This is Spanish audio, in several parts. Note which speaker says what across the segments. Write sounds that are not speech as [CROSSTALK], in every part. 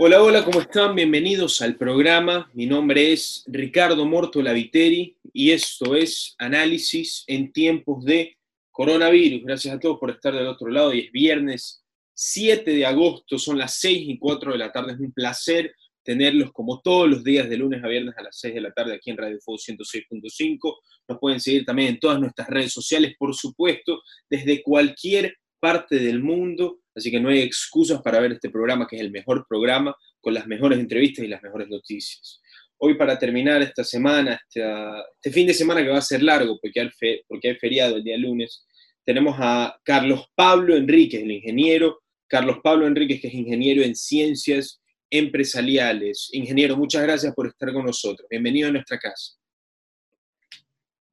Speaker 1: Hola, hola, ¿cómo están? Bienvenidos al programa. Mi nombre es Ricardo Morto Laviteri y esto es Análisis en tiempos de coronavirus. Gracias a todos por estar del otro lado. Y es viernes 7 de agosto, son las 6 y 4 de la tarde. Es un placer tenerlos como todos los días de lunes a viernes a las 6 de la tarde aquí en Radio Fuego 106.5. Nos pueden seguir también en todas nuestras redes sociales, por supuesto, desde cualquier parte del mundo Así que no hay excusas para ver este programa, que es el mejor programa, con las mejores entrevistas y las mejores noticias. Hoy para terminar esta semana, este, fin de semana que va a ser largo porque hay, porque hay feriado el día lunes, tenemos a Carlos Pablo Enríquez, el ingeniero. Carlos Pablo Enríquez, que es ingeniero en ciencias empresariales. Ingeniero, muchas gracias por estar con nosotros. Bienvenido a nuestra casa.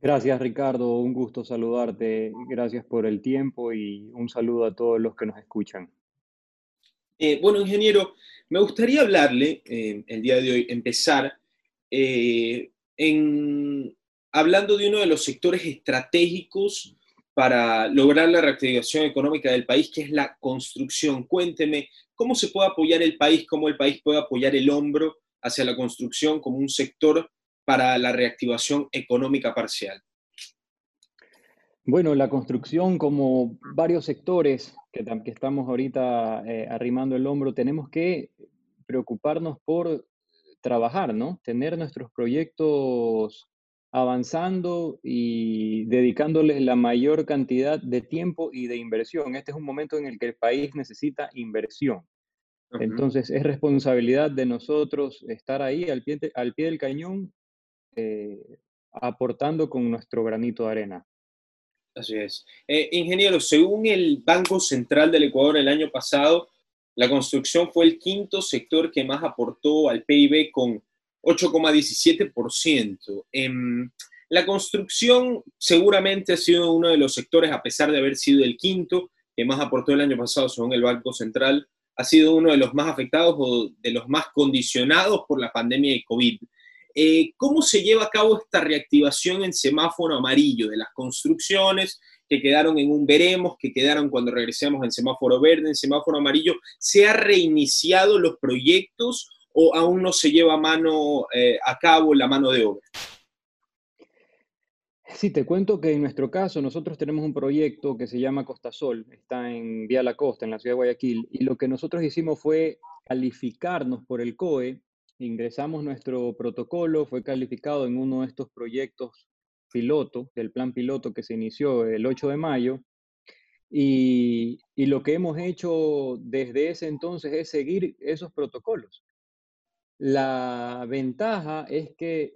Speaker 2: Gracias Ricardo, un gusto saludarte. Gracias por el tiempo y un saludo a todos los que nos escuchan.
Speaker 1: Eh, bueno, ingeniero, me gustaría hablarle eh, el día de hoy, empezar eh, en, hablando de uno de los sectores estratégicos para lograr la reactivación económica del país, que es la construcción. Cuénteme, ¿cómo se puede apoyar el país, cómo el país puede apoyar el hombro hacia la construcción como un sector para la reactivación económica parcial?
Speaker 2: Bueno, la construcción, como varios sectores que, estamos ahorita eh, arrimando el hombro, tenemos que preocuparnos por trabajar, ¿no? Tener nuestros proyectos avanzando y dedicándoles la mayor cantidad de tiempo y de inversión. Este es un momento en el que el país necesita inversión. Entonces, es responsabilidad de nosotros estar ahí al pie, al pie del cañón eh, aportando con nuestro granito de arena.
Speaker 1: Así es. Eh, ingeniero, según el Banco Central del Ecuador el año pasado, la construcción fue el quinto sector que más aportó al PIB con 8,17%. Em, la construcción seguramente ha sido uno de los sectores, a pesar de haber sido el quinto que más aportó el año pasado, según el Banco Central, ha sido uno de los más afectados o de los más condicionados por la pandemia de COVID. Eh, ¿Cómo se lleva a cabo esta reactivación en semáforo amarillo de las construcciones que quedaron en un veremos, que quedaron cuando regresemos en semáforo verde, en semáforo amarillo? ¿Se ha reiniciado los proyectos o aún no se lleva mano, eh, a cabo la mano de obra?
Speaker 2: Sí, te cuento que en nuestro caso nosotros tenemos un proyecto que se llama Costa Sol, está en Vía La Costa, en la ciudad de Guayaquil, y lo que nosotros hicimos fue calificarnos por el COE ingresamos nuestro protocolo, fue calificado en uno de estos proyectos piloto, del plan piloto que se inició el 8 de mayo, y, lo que hemos hecho desde ese entonces es seguir esos protocolos. La ventaja es que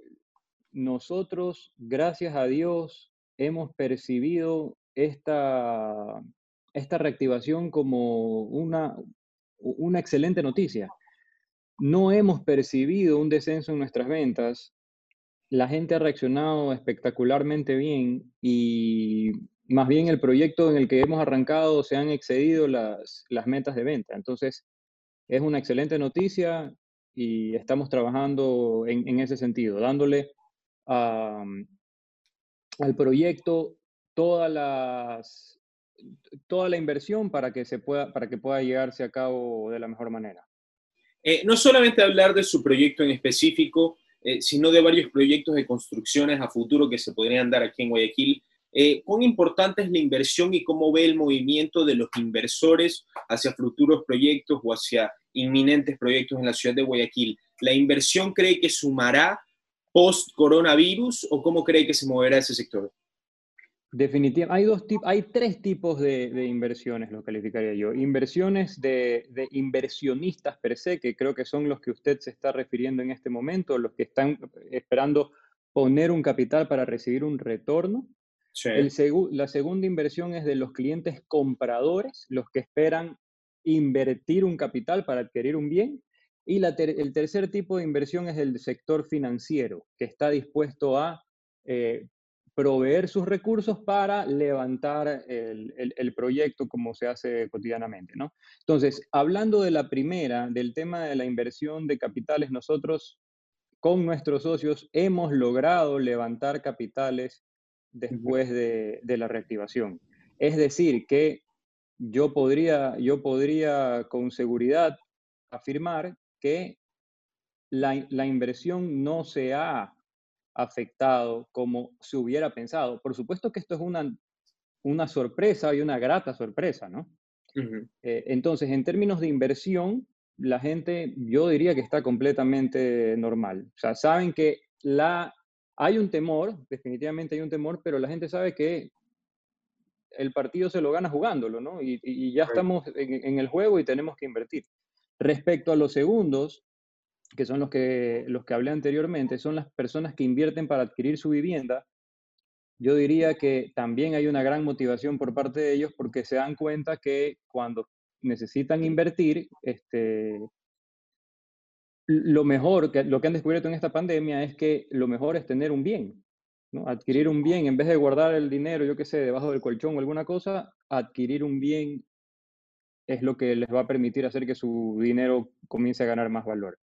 Speaker 2: nosotros, gracias a Dios, hemos percibido esta, esta reactivación como una, una excelente noticia no hemos percibido un descenso en nuestras ventas. La gente ha reaccionado espectacularmente bien y más bien el proyecto en el que hemos arrancado se han excedido las, metas de venta. Entonces, es una excelente noticia y estamos trabajando en, ese sentido, dándole al proyecto toda la inversión para que, se pueda, para que pueda llegarse a cabo de la mejor manera.
Speaker 1: Eh, no solamente hablar de su proyecto en específico, eh, sino de varios proyectos de construcciones a futuro que se podrían dar aquí en Guayaquil. Eh, ¿Cuán importante es la inversión y cómo ve el movimiento de los inversores hacia futuros proyectos o hacia inminentes proyectos en la ciudad de Guayaquil? ¿La inversión cree que sumará post-coronavirus o cómo cree que se moverá ese sector?
Speaker 2: Definitivamente, hay, dos hay tres tipos de, inversiones, lo calificaría yo. Inversiones de, inversionistas per se, que creo que son los que usted se está refiriendo en este momento, los que están esperando poner un capital para recibir un retorno. El la segunda inversión es de los clientes compradores, los que esperan invertir un capital para adquirir un bien. Y el tercer tipo de inversión es el sector financiero, que está dispuesto a eh, proveer sus recursos para levantar el, proyecto como se hace cotidianamente, ¿no? Entonces, hablando de la primera, del tema de la inversión de capitales, nosotros con nuestros socios hemos logrado levantar capitales después de, la reactivación. Es decir, que yo podría, yo podría con seguridad afirmar que la, la inversión no se ha afectado como se hubiera pensado. Por supuesto que esto es una, una sorpresa y una grata sorpresa, ¿no? Eh, entonces, en términos de inversión, la gente, yo diría que está completamente normal. O sea, saben que la, hay un temor, definitivamente hay un temor, pero la gente sabe que el partido se lo gana jugándolo, ¿no? Y, ya estamos en, el juego y tenemos que invertir. Respecto a los segundos, que son los que, los que hablé anteriormente, son las personas que invierten para adquirir su vivienda. Yo diría que también hay una gran motivación por parte de ellos porque se dan cuenta que cuando necesitan invertir, este, lo mejor, que, lo que han descubierto en esta pandemia es que lo mejor es tener un bien, ¿no? adquirir un bien, en vez de guardar el dinero, yo qué sé, debajo del colchón o alguna cosa, adquirir un bien es lo que les va a permitir hacer que su dinero comience a ganar más valor.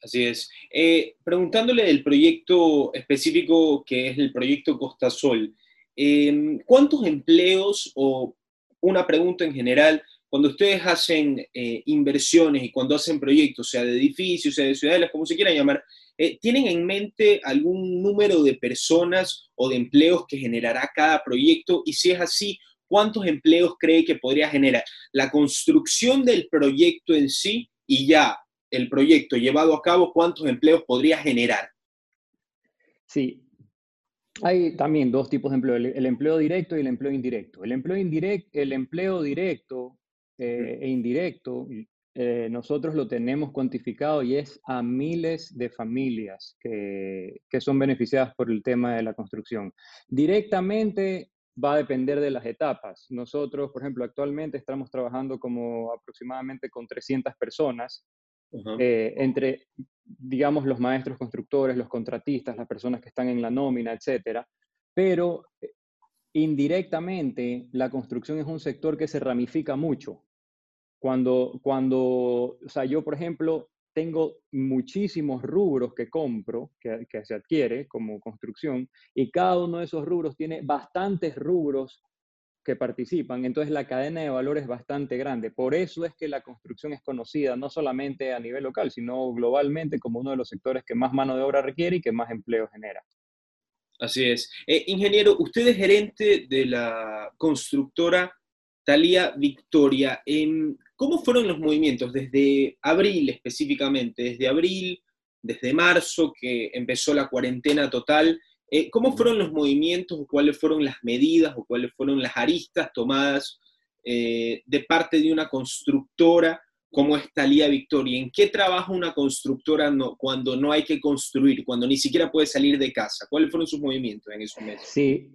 Speaker 1: Así es. Eh, preguntándole del proyecto específico que es el proyecto Costa Sol, em, ¿cuántos empleos o una pregunta en general, cuando ustedes hacen eh, inversiones y cuando hacen proyectos, sea de edificios, sea de ciudades, como se quieran llamar, eh, ¿tienen en mente algún número de personas o de empleos que generará cada proyecto? Y si es así, ¿cuántos empleos cree que podría generar la construcción del proyecto en sí y ya el proyecto llevado a cabo, cuántos empleos podría generar?
Speaker 2: Sí, hay también dos tipos de empleo, el, empleo directo y el empleo indirecto. El empleo, indirecto, el empleo directo eh, e indirecto, eh, nosotros lo tenemos cuantificado y es a miles de familias que, que son beneficiadas por el tema de la construcción. Directamente va a depender de las etapas. Nosotros, por ejemplo, actualmente estamos trabajando como aproximadamente con 300 personas eh, entre, digamos, los maestros constructores, los contratistas, las personas que están en la nómina, etcétera. Pero eh, indirectamente, la construcción es un sector que se ramifica mucho. Cuando, cuando, o sea, yo, por ejemplo, tengo muchísimos rubros que compro, que, que, se adquiere como construcción, y cada uno de esos rubros tiene bastantes rubros que participan. Entonces la cadena de valor es bastante grande. Por eso es que la construcción es conocida no solamente a nivel local, sino globalmente como uno de los sectores que más mano de obra requiere y que más empleo genera.
Speaker 1: Así es. Eh, ingeniero, usted es gerente de la constructora Talía Victoria. ¿Cómo fueron los movimientos desde abril específicamente? Desde abril, desde marzo, que empezó la cuarentena total, eh, ¿Cómo fueron los movimientos o cuáles fueron las medidas o cuáles fueron las aristas tomadas eh, de parte de una constructora como es Talía Victoria? ¿En qué trabaja una constructora cuando no hay que construir, cuando ni siquiera puede salir de casa? ¿Cuáles fueron sus movimientos en esos meses?
Speaker 2: Sí,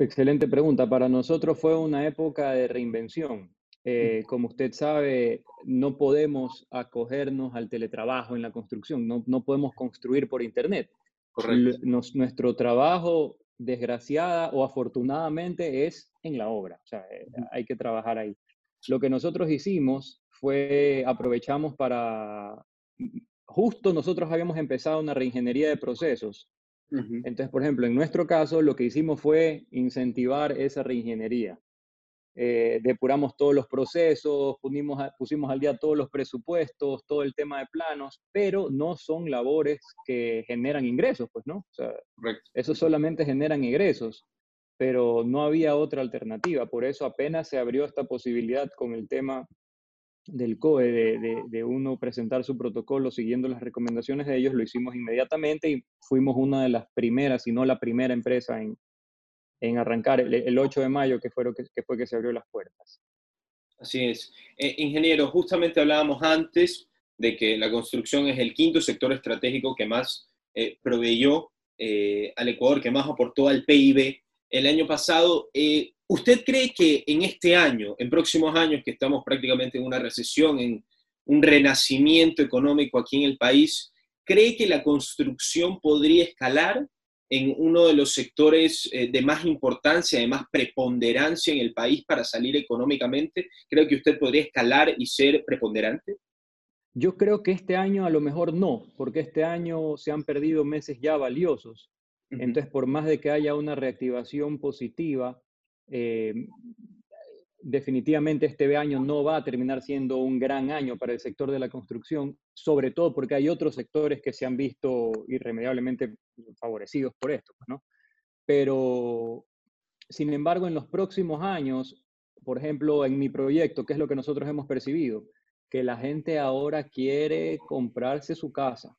Speaker 2: excelente pregunta. Para nosotros fue una época de reinvención. Eh, como usted sabe, no podemos acogernos al teletrabajo en la construcción, no, no podemos construir por Internet nuestro trabajo, desgraciada o afortunadamente, es en la obra. O sea, eh, hay que trabajar ahí. Lo que nosotros hicimos fue, aprovechamos para, justo nosotros habíamos empezado una reingeniería de procesos. Entonces, por ejemplo, en nuestro caso, lo que hicimos fue incentivar esa reingeniería. Eh, depuramos todos los procesos, pusimos, pusimos al día todos los presupuestos, todo el tema de planos, pero no son labores que generan ingresos, pues, ¿no? O sea, eso solamente generan ingresos, pero no había otra alternativa. Por eso apenas se abrió esta posibilidad con el tema del COE, de, de, uno presentar su protocolo siguiendo las recomendaciones de ellos, lo hicimos inmediatamente y fuimos una de las primeras, si no la primera empresa en, en arrancar el, 8 de mayo, que fue, que, fue que se abrió las puertas.
Speaker 1: Así es. Eh, ingeniero, justamente hablábamos antes de que la construcción es el quinto sector estratégico que más eh, proveyó eh, al Ecuador, que más aportó al PIB el año pasado. ¿Usted cree que en este año, en próximos años, que estamos prácticamente en una recesión, en un renacimiento económico aquí en el país, cree que la construcción podría escalar en uno de los sectores eh, de más importancia, de más preponderancia en el país para salir económicamente? ¿Creo que usted podría escalar y ser preponderante?
Speaker 2: Yo creo que este año a lo mejor no, porque este año se han perdido meses ya valiosos. Entonces, por más de que haya una reactivación positiva, eh, definitivamente este año no va a terminar siendo un gran año para el sector de la construcción, sobre todo porque hay otros sectores que se han visto irremediablemente favorecidos por esto, pues, ¿no? Pero, sin embargo, en los próximos años, por ejemplo, en mi proyecto, ¿qué es lo que nosotros hemos percibido? Que la gente ahora quiere comprarse su casa.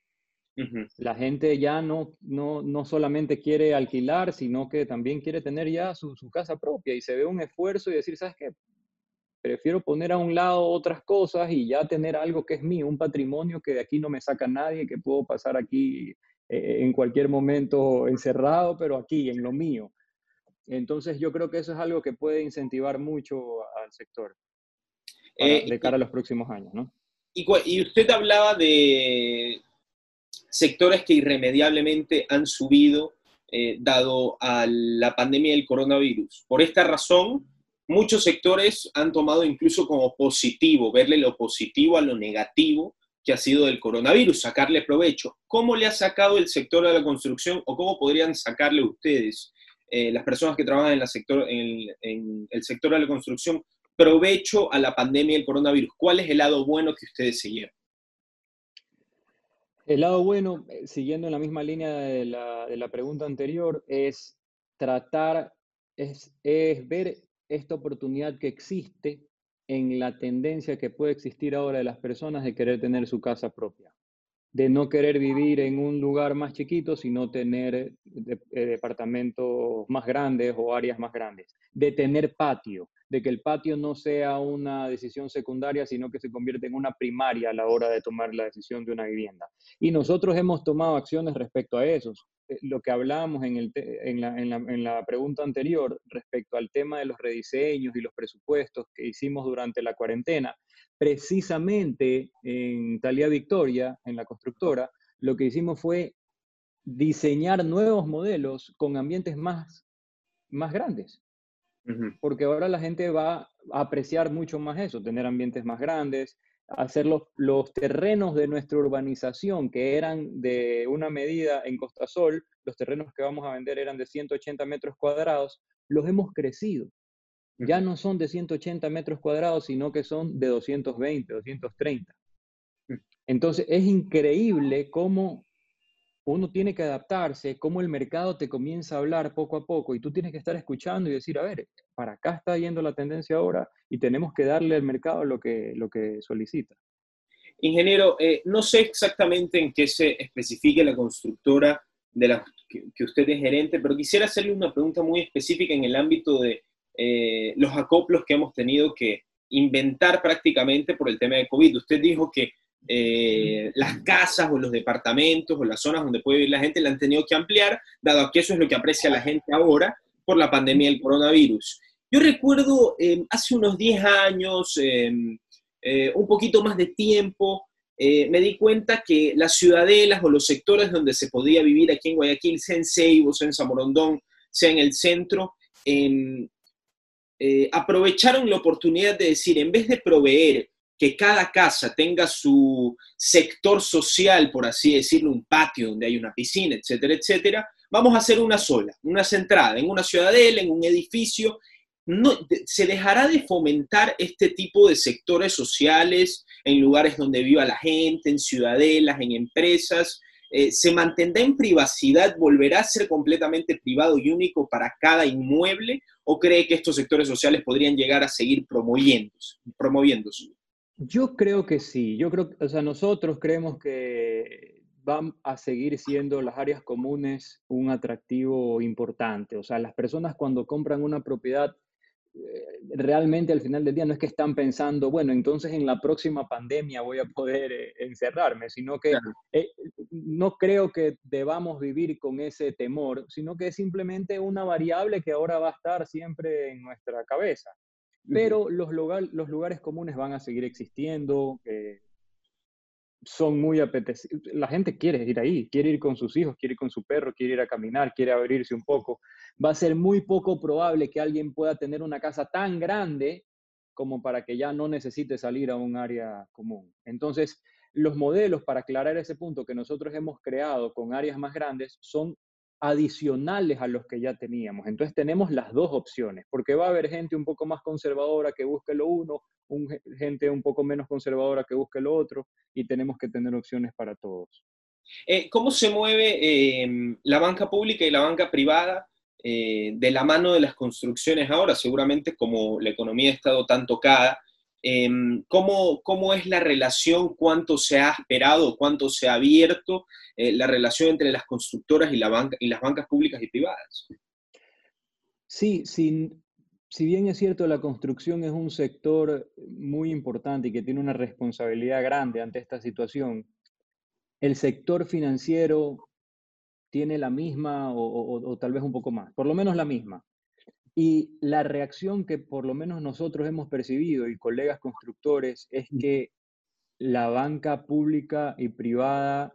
Speaker 2: La gente ya no, no, no, solamente quiere alquilar, sino que también quiere tener ya su, su, casa propia y se ve un esfuerzo y decir, ¿sabes qué? Prefiero poner a un lado otras cosas y ya tener algo que es mío, un patrimonio que de aquí no me saca nadie, que puedo pasar aquí eh, en cualquier momento encerrado, pero aquí, en lo mío. Entonces yo creo que eso es algo que puede incentivar mucho al sector eh, de cara a los próximos años, ¿no?
Speaker 1: Y, y usted hablaba de sectores que irremediablemente han subido eh, dado a la pandemia del coronavirus. Por esta razón, muchos sectores han tomado incluso como positivo, verle lo positivo a lo negativo que ha sido del coronavirus, sacarle provecho. ¿Cómo le ha sacado el sector de la construcción o cómo podrían sacarle ustedes, eh, las personas que trabajan en, la sector, en, el sector de la construcción, provecho a la pandemia del coronavirus? ¿Cuál es el lado bueno que ustedes llevan?
Speaker 2: El lado bueno, eh, siguiendo en la misma línea de la, de la pregunta anterior, es tratar, es, es ver esta oportunidad que existe en la tendencia que puede existir ahora de las personas de querer tener su casa propia, de no querer vivir en un lugar más chiquito, sino tener eh, departamentos más grandes o áreas más grandes, de tener patio, de que el patio no sea una decisión secundaria, sino que se convierte en una primaria a la hora de tomar la decisión de una vivienda. Y nosotros hemos tomado acciones respecto a eso. Eh, lo que hablábamos en, el en, la, en, la, pregunta anterior respecto al tema de los rediseños y los presupuestos que hicimos durante la cuarentena, precisamente en Talía Victoria, en la constructora, lo que hicimos fue diseñar nuevos modelos con ambientes más, más grandes. Porque ahora la gente va a apreciar mucho más eso, tener ambientes más grandes, hacer los, los, terrenos de nuestra urbanización, que eran de una medida en Costa Sol, los terrenos que vamos a vender eran de 180 metros cuadrados, los hemos crecido. Ya no son de 180 metros cuadrados, sino que son de 220, 230. Entonces es increíble cómo uno tiene que adaptarse, cómo el mercado te comienza a hablar poco a poco y tú tienes que estar escuchando y decir, a ver, para acá está yendo la tendencia ahora y tenemos que darle al mercado lo que, lo que solicita.
Speaker 1: Ingeniero, eh, no sé exactamente en qué se especifique la constructora de la que, usted es gerente, pero quisiera hacerle una pregunta muy específica en el ámbito de eh, los acoplos que hemos tenido que inventar prácticamente por el tema de COVID. Usted dijo que eh, las casas o los departamentos o las zonas donde puede vivir la gente la han tenido que ampliar, dado que eso es lo que aprecia la gente ahora por la pandemia del coronavirus. Yo recuerdo em, hace unos 10 años, em, eh, un poquito más de tiempo, eh, me di cuenta que las ciudadelas o los sectores donde se podía vivir aquí en Guayaquil, sea en Ceibo, sea en Zamorondón, sea en el centro, em, aprovecharon la oportunidad de decir, en vez de proveer que cada casa tenga su sector social, por así decirlo, un patio donde hay una piscina, etcétera, etcétera, vamos a hacer una sola, una centrada, en una ciudadela, en un edificio. No, se dejará de fomentar este tipo de sectores sociales en lugares donde viva la gente, en ciudadelas, en empresas. Eh, se mantendrá en privacidad, volverá a ser completamente privado y único para cada inmueble, o cree que estos sectores sociales podrían llegar a seguir promoviéndose? promoviéndose?
Speaker 2: Yo creo que sí, yo creo, o sea, nosotros creemos que van a seguir siendo las áreas comunes un atractivo importante. O sea, las personas cuando compran una propiedad, realmente al final del día no es que están pensando, bueno, entonces en la próxima pandemia voy a poder eh, encerrarme, sino que eh, no creo que debamos vivir con ese temor, sino que es simplemente una variable que ahora va a estar siempre en nuestra cabeza. Pero los, los lugares comunes van a seguir existiendo, eh, son muy apetecibles. La gente quiere ir ahí, quiere ir con sus hijos, quiere ir con su perro, quiere ir a caminar, quiere abrirse un poco. Va a ser muy poco probable que alguien pueda tener una casa tan grande como para que ya no necesite salir a un área común. Entonces, los modelos para aclarar ese punto que nosotros hemos creado con áreas más grandes son adicionales a los que ya teníamos. Entonces tenemos las dos opciones, porque va a haber gente un poco más conservadora que busque lo uno, un, gente un poco menos conservadora que busque lo otro, y tenemos que tener opciones para todos.
Speaker 1: Eh, ¿Cómo se mueve em, la banca pública y la banca privada eh, de la mano de las construcciones ahora? Seguramente como la economía ha estado tan tocada, em, ¿cómo, ¿cómo, es la relación? ¿Cuánto se ha esperado? ¿Cuánto se ha abierto eh, la relación entre las constructoras y, la banca, y las bancas públicas y privadas?
Speaker 2: Sí, sin, si bien es cierto, la construcción es un sector muy importante y que tiene una responsabilidad grande ante esta situación, el sector financiero tiene la misma o, tal vez un poco más, por lo menos la misma. Y la reacción que por lo menos nosotros hemos percibido y colegas constructores es que la banca pública y privada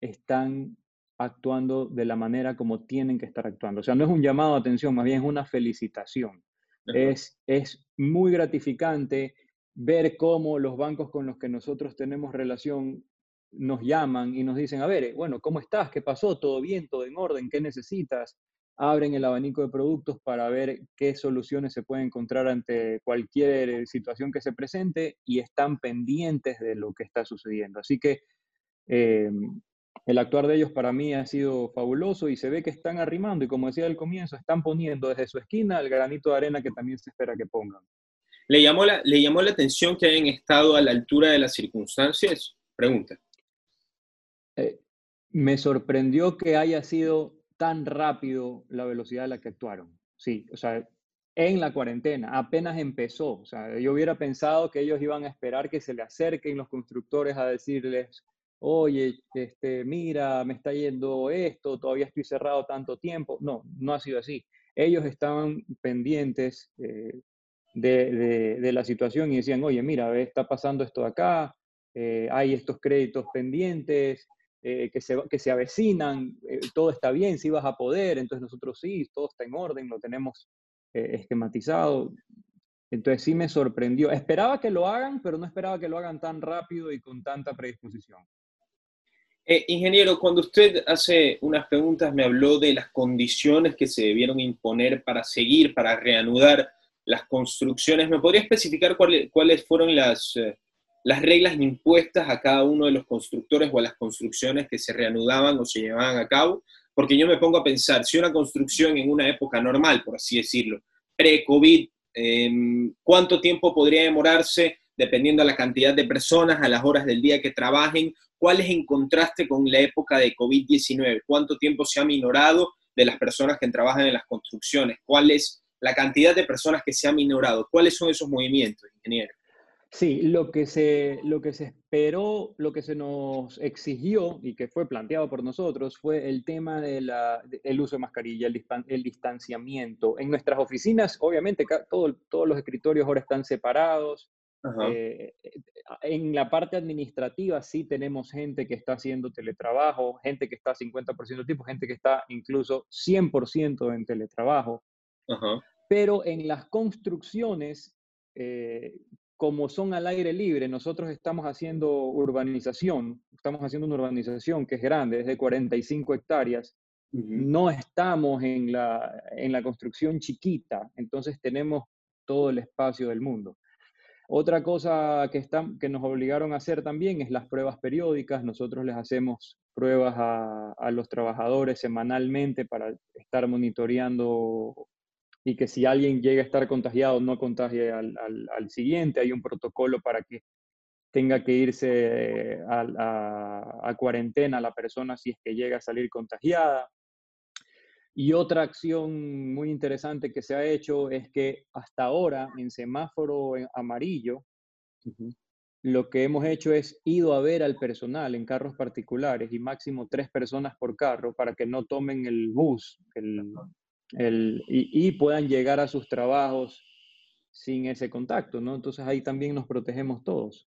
Speaker 2: están actuando de la manera como tienen que estar actuando. O sea, no es un llamado a atención, más bien es una felicitación. Es, es muy gratificante ver cómo los bancos con los que nosotros tenemos relación nos llaman y nos dicen, a ver, bueno, ¿cómo estás? ¿Qué pasó? ¿Todo bien? ¿Todo en orden? ¿Qué necesitas? Abren el abanico de productos para ver qué soluciones se pueden encontrar ante cualquier situación que se presente y están pendientes de lo que está sucediendo. Así que eh, el actuar de ellos para mí ha sido fabuloso y se ve que están arrimando y como decía al comienzo, están poniendo desde su esquina el granito de arena que también se espera que pongan.
Speaker 1: ¿Le llamó la, ¿le llamó la atención que hayan estado a la altura de las circunstancias? Pregunta.
Speaker 2: Eh, me sorprendió que haya sido tan rápido la velocidad a la que actuaron. Sí, o sea, en la cuarentena, apenas empezó. O sea, yo hubiera pensado que ellos iban a esperar que se le acerquen los constructores a decirles, oye, este, mira, me está yendo esto, todavía estoy cerrado tanto tiempo. No, no ha sido así. Ellos estaban pendientes eh, de, la situación y decían, oye, mira, está pasando esto de acá, eh, hay estos créditos pendientes, eh, que, se, que se avecinan, eh, todo está bien, si vas a poder, entonces nosotros sí, todo está en orden, lo tenemos eh, esquematizado. Entonces sí me sorprendió. Esperaba que lo hagan, pero no esperaba que lo hagan tan rápido y con tanta predisposición.
Speaker 1: ingeniero, cuando usted hace unas preguntas me habló de las condiciones que se debieron imponer para seguir, para reanudar las construcciones. ¿Me podría especificar cuáles, cuáles fueron las, las reglas impuestas a cada uno de los constructores o a las construcciones que se reanudaban o se llevaban a cabo, porque yo me pongo a pensar, si una construcción en una época normal, por así decirlo, pre-COVID, em, ¿cuánto tiempo podría demorarse dependiendo de la cantidad de personas, a las horas del día que trabajen? ¿Cuál es en contraste con la época de COVID-19? ¿Cuánto tiempo se ha minorado de las personas que trabajan en las construcciones? ¿Cuál es la cantidad de personas que se ha minorado? ¿Cuáles son esos movimientos, ingeniero?
Speaker 2: Sí, lo que, se, lo que se esperó, lo que se nos exigió y que fue planteado por nosotros fue el tema del uso de mascarilla, el, distanciamiento. En nuestras oficinas, obviamente, todos los escritorios ahora están separados. Eh, en la parte administrativa sí tenemos gente que está haciendo teletrabajo, gente que está 50% de tiempo, gente que está incluso 100% en teletrabajo. Pero en las construcciones, eh, como son al aire libre, nosotros estamos haciendo urbanización, estamos haciendo una urbanización que es grande, es de 45 hectáreas, no estamos en la, en la construcción chiquita, entonces tenemos todo el espacio del mundo. Otra cosa que, están, que nos obligaron a hacer también es las pruebas periódicas. Nosotros les hacemos pruebas a, a los trabajadores semanalmente para estar monitoreando y que si alguien llega a estar contagiado no contagie al, al, siguiente. Hay un protocolo para que tenga que irse a, a, cuarentena la persona si es que llega a salir contagiada. Y otra acción muy interesante que se ha hecho es que hasta ahora en semáforo amarillo, lo que hemos hecho es ido a ver al personal en carros particulares y máximo tres personas por carro para que no tomen el bus, el, y, puedan llegar a sus trabajos sin ese contacto, ¿no? Entonces ahí también nos protegemos todos.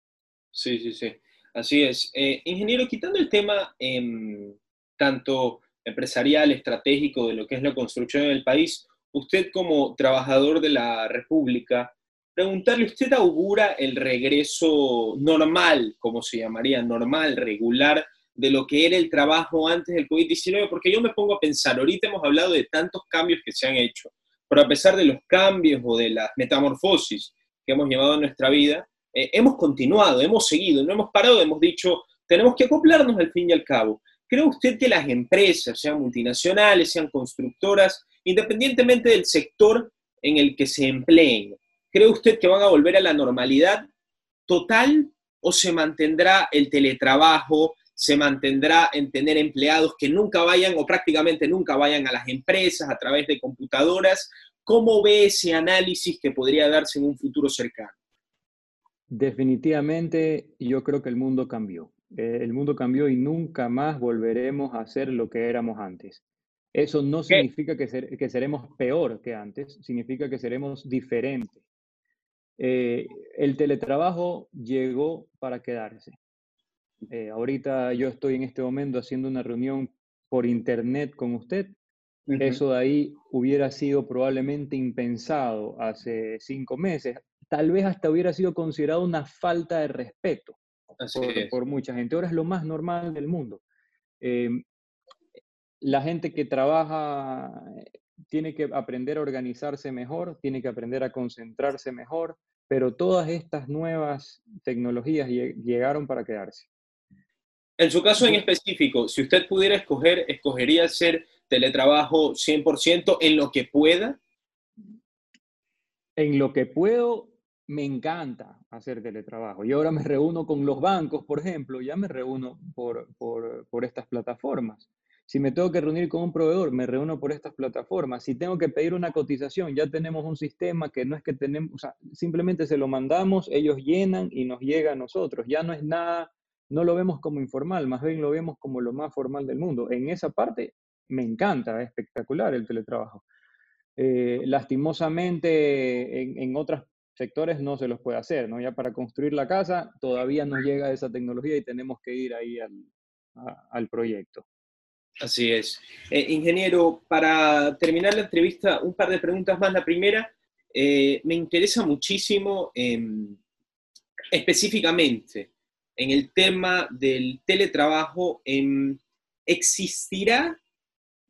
Speaker 1: Sí, sí, sí. Así es. Eh, ingeniero, quitando el tema em, tanto empresarial, estratégico de lo que es la construcción en el país, usted como trabajador de la República, preguntarle, ¿usted augura el regreso normal, como se llamaría, normal, regular, de lo que era el trabajo antes del COVID-19, porque yo me pongo a pensar, ahorita hemos hablado de tantos cambios que se han hecho, pero a pesar de los cambios o de las metamorfosis que hemos llevado en nuestra vida, eh, hemos continuado, hemos seguido, no hemos parado, hemos dicho, tenemos que acoplarnos al fin y al cabo. ¿Cree usted que las empresas, sean multinacionales, sean constructoras, independientemente del sector en el que se empleen, cree usted que van a volver a la normalidad total o se mantendrá el teletrabajo, se mantendrá en tener empleados que nunca vayan o prácticamente nunca vayan a las empresas a través de computadoras. ¿Cómo ve ese análisis que podría darse en un futuro cercano?
Speaker 2: Definitivamente yo creo que el mundo cambió. Eh, el mundo cambió y nunca más volveremos a ser lo que éramos antes. Eso no significa que, que seremos peor que antes, significa que seremos diferentes. Eh, el teletrabajo llegó para quedarse. Eh, ahorita yo estoy en este momento haciendo una reunión por internet con usted. Eso de ahí hubiera sido probablemente impensado hace cinco meses. Tal vez hasta hubiera sido considerado una falta de respeto por, mucha gente. Ahora es lo más normal del mundo. Em, la gente que trabaja eh, tiene que aprender a organizarse mejor, tiene que aprender a concentrarse mejor, pero todas estas nuevas tecnologías llegaron para quedarse.
Speaker 1: En su caso en específico, si usted pudiera escoger, ¿escogería hacer teletrabajo 100% en lo que pueda?
Speaker 2: En lo que puedo, me encanta hacer teletrabajo. Y ahora me reúno con los bancos, por ejemplo, ya me reúno por, por, estas plataformas. Si me tengo que reunir con un proveedor, me reúno por estas plataformas. Si tengo que pedir una cotización, ya tenemos un sistema que no es que tenemos, o sea, simplemente se lo mandamos, ellos llenan y nos llega a nosotros. Ya no es nada no lo vemos como informal, más bien lo vemos como lo más formal del mundo. En esa parte me encanta, es espectacular el teletrabajo. Eh, lastimosamente en, otros sectores no se los puede hacer, ¿no? Ya para construir la casa todavía no llega esa tecnología y tenemos que ir ahí al, proyecto.
Speaker 1: Así es. Eh, ingeniero, para terminar la entrevista, un par de preguntas más. La primera, eh, me interesa muchísimo em, específicamente en el tema del teletrabajo, ¿existirá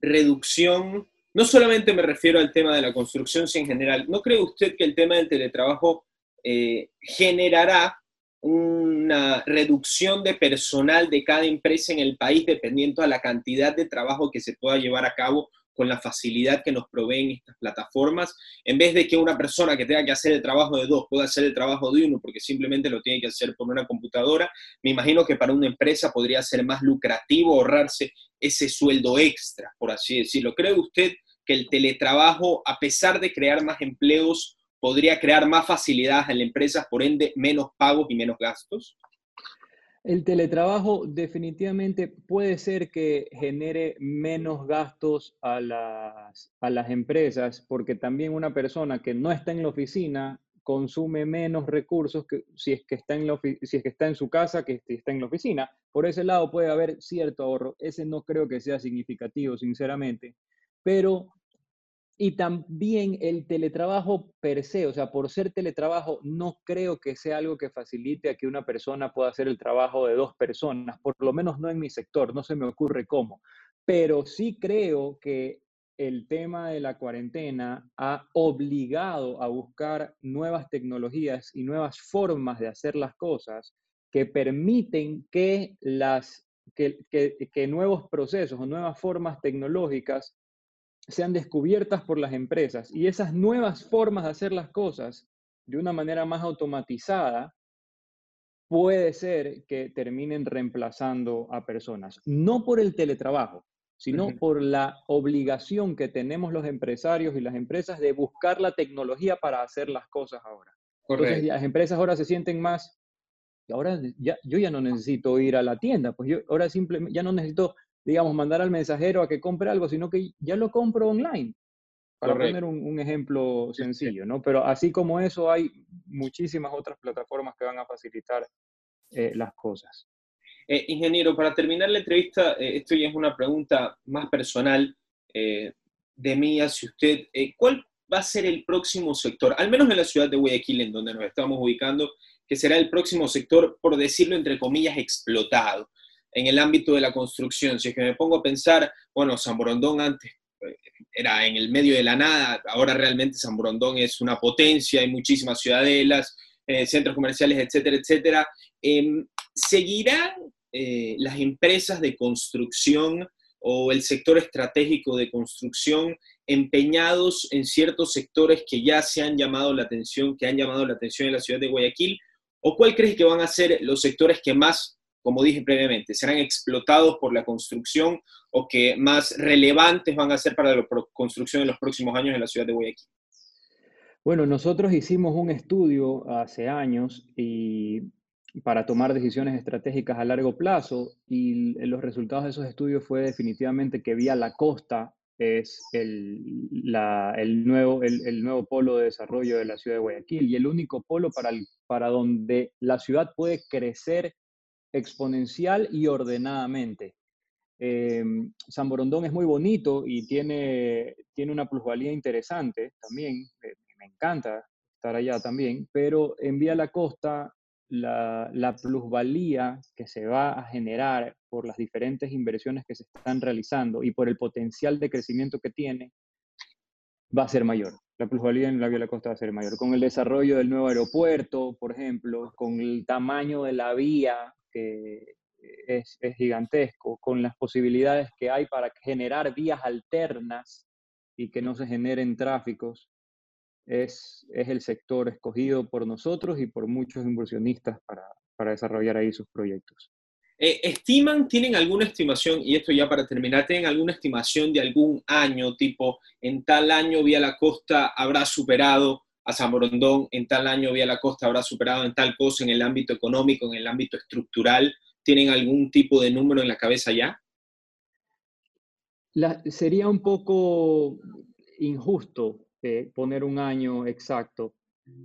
Speaker 1: reducción? No solamente me refiero al tema de la construcción, sino en general. ¿No cree usted que el tema del teletrabajo eh, generará una reducción de personal de cada empresa en el país dependiendo a la cantidad de trabajo que se pueda llevar a cabo con la facilidad que nos proveen estas plataformas, en vez de que una persona que tenga que hacer el trabajo de dos pueda hacer el trabajo de uno porque simplemente lo tiene que hacer por una computadora, me imagino que para una empresa podría ser más lucrativo ahorrarse ese sueldo extra, por así decirlo. ¿Cree usted que el teletrabajo, a pesar de crear más empleos, podría crear más facilidades en la empresa, por ende menos pagos y menos gastos?
Speaker 2: El teletrabajo definitivamente puede ser que genere menos gastos a las, a las empresas, porque también una persona que no está en la oficina consume menos recursos que si es que está en, si es que está en su casa que si está en la oficina. Por ese lado puede haber cierto ahorro. Ese no creo que sea significativo, sinceramente. Pero y también el teletrabajo per se, o sea, por ser teletrabajo, no creo que sea algo que facilite a que una persona pueda hacer el trabajo de dos personas, por lo menos no en mi sector, no se me ocurre cómo. Pero sí creo que el tema de la cuarentena ha obligado a buscar nuevas tecnologías y nuevas formas de hacer las cosas que permiten que, las, que, que nuevos procesos o nuevas formas tecnológicas sean descubiertas por las empresas y esas nuevas formas de hacer las cosas de una manera más automatizada puede ser que terminen reemplazando a personas, no por el teletrabajo, sino por la obligación que tenemos los empresarios y las empresas de buscar la tecnología para hacer las cosas ahora. Entonces las empresas ahora se sienten más, ahora ya, yo ya no necesito ir a la tienda, pues yo ahora simplemente ya no necesito digamos, mandar al mensajero a que compre algo, sino que ya lo compro online. Para poner un, ejemplo sencillo, ¿no? Pero así como eso, hay muchísimas otras plataformas que van a facilitar eh, las cosas.
Speaker 1: Eh, ingeniero, para terminar la entrevista, eh, esto ya es una pregunta más personal de mí hacia usted. ¿Cuál va a ser el próximo sector, al menos en la ciudad de Guayaquil, en donde nos estamos ubicando, que será el próximo sector, por decirlo entre comillas, explotado? En el ámbito de la construcción. Si es que me pongo a pensar, bueno, San Borondón antes eh, era en el medio de la nada, ahora realmente San Borondón es una potencia, hay muchísimas ciudadelas, eh, centros comerciales, etcétera, etcétera. Em, ¿Seguirán eh, las empresas de construcción o el sector estratégico de construcción empeñados en ciertos sectores que ya se han llamado la atención, que han llamado la atención en la ciudad de Guayaquil? ¿O cuál crees que van a ser los sectores que más, como dije previamente, serán explotados por la construcción o que más relevantes van a ser para la construcción en los próximos años en la ciudad de Guayaquil?
Speaker 2: Bueno, nosotros hicimos un estudio hace años y para tomar decisiones estratégicas a largo plazo y los resultados de esos estudios fue definitivamente que vía la costa es el, el, nuevo, el, nuevo polo de desarrollo de la ciudad de Guayaquil y el único polo para, para donde la ciudad puede crecer exponencial y ordenadamente. Em, San Borondón es muy bonito y tiene, tiene una plusvalía interesante también, me encanta estar allá también, pero en Vía la Costa la, la, plusvalía que se va a generar por las diferentes inversiones que se están realizando y por el potencial de crecimiento que tiene, va a ser mayor. La plusvalía en la Vía la Costa va a ser mayor. Con el desarrollo del nuevo aeropuerto, por ejemplo, con el tamaño de la vía que es, es gigantesco, con las posibilidades que hay para generar vías alternas y que no se generen tráficos, es, el sector escogido por nosotros y por muchos inversionistas para, desarrollar ahí sus proyectos.
Speaker 1: Eh, ¿Estiman, tienen alguna estimación, y esto ya para terminar, tienen alguna estimación de algún año, tipo, en tal año Vía la Costa habrá superado a San Borondón, en tal año Vía la Costa habrá superado en tal cosa en el ámbito económico, en el ámbito estructural? ¿Tienen algún tipo de número en la cabeza ya?
Speaker 2: sería un poco injusto eh, poner un año exacto.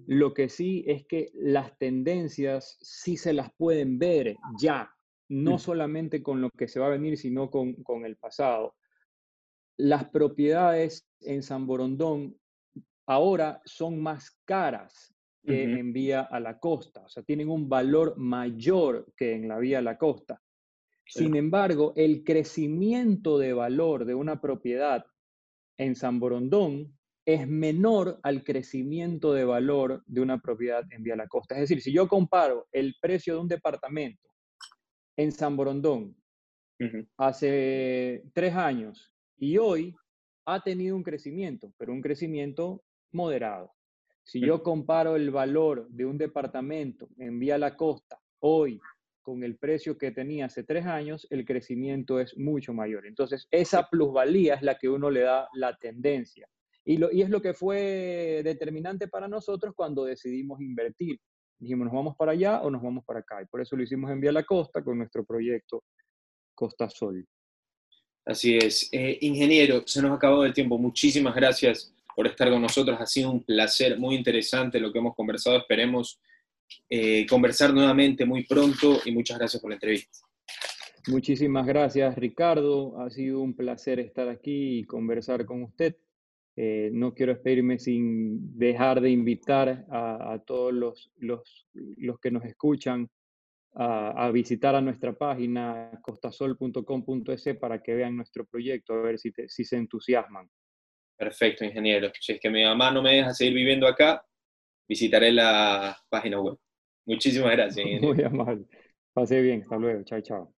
Speaker 2: Lo que sí es que las tendencias sí se las pueden ver ya, no solamente con lo que se va a venir, sino con, el pasado. Las propiedades en San Borondón ahora son más caras que en vía a la costa, o sea, tienen un valor mayor que en la vía a la costa. Sin embargo, el crecimiento de valor de una propiedad en San Borondón es menor al crecimiento de valor de una propiedad en Vía la Costa. Es decir, si yo comparo el precio de un departamento en San Borondón hace tres años y hoy ha tenido un crecimiento, pero un crecimiento moderado. Si yo comparo el valor de un departamento en Vía la Costa hoy con el precio que tenía hace tres años, el crecimiento es mucho mayor. Entonces, esa plusvalía es la que uno le da la tendencia. Y, lo, y es lo que fue determinante para nosotros cuando decidimos invertir. Dijimos, ¿nos vamos para allá o nos vamos para acá? Y por eso lo hicimos en Vía la Costa con nuestro proyecto Costa Sol.
Speaker 1: Así es. Eh, ingeniero, se nos acabado el tiempo. Muchísimas gracias por estar con nosotros. Ha sido un placer muy interesante lo que hemos conversado. Esperemos eh, conversar nuevamente muy pronto y muchas gracias por la entrevista.
Speaker 2: Muchísimas gracias, Ricardo. Ha sido un placer estar aquí y conversar con usted. Eh, no quiero despedirme sin dejar de invitar a, todos los, los, los, que nos escuchan a, visitar a nuestra página costasol.com.es para que vean nuestro proyecto, a ver si, si se entusiasman.
Speaker 1: Perfecto, ingeniero. Si es que mi mamá no me deja seguir viviendo acá, visitaré la página web. Muchísimas gracias. [LAUGHS]
Speaker 2: Ingeniero. Muy amable. Pase bien. Hasta luego. Chao, chao.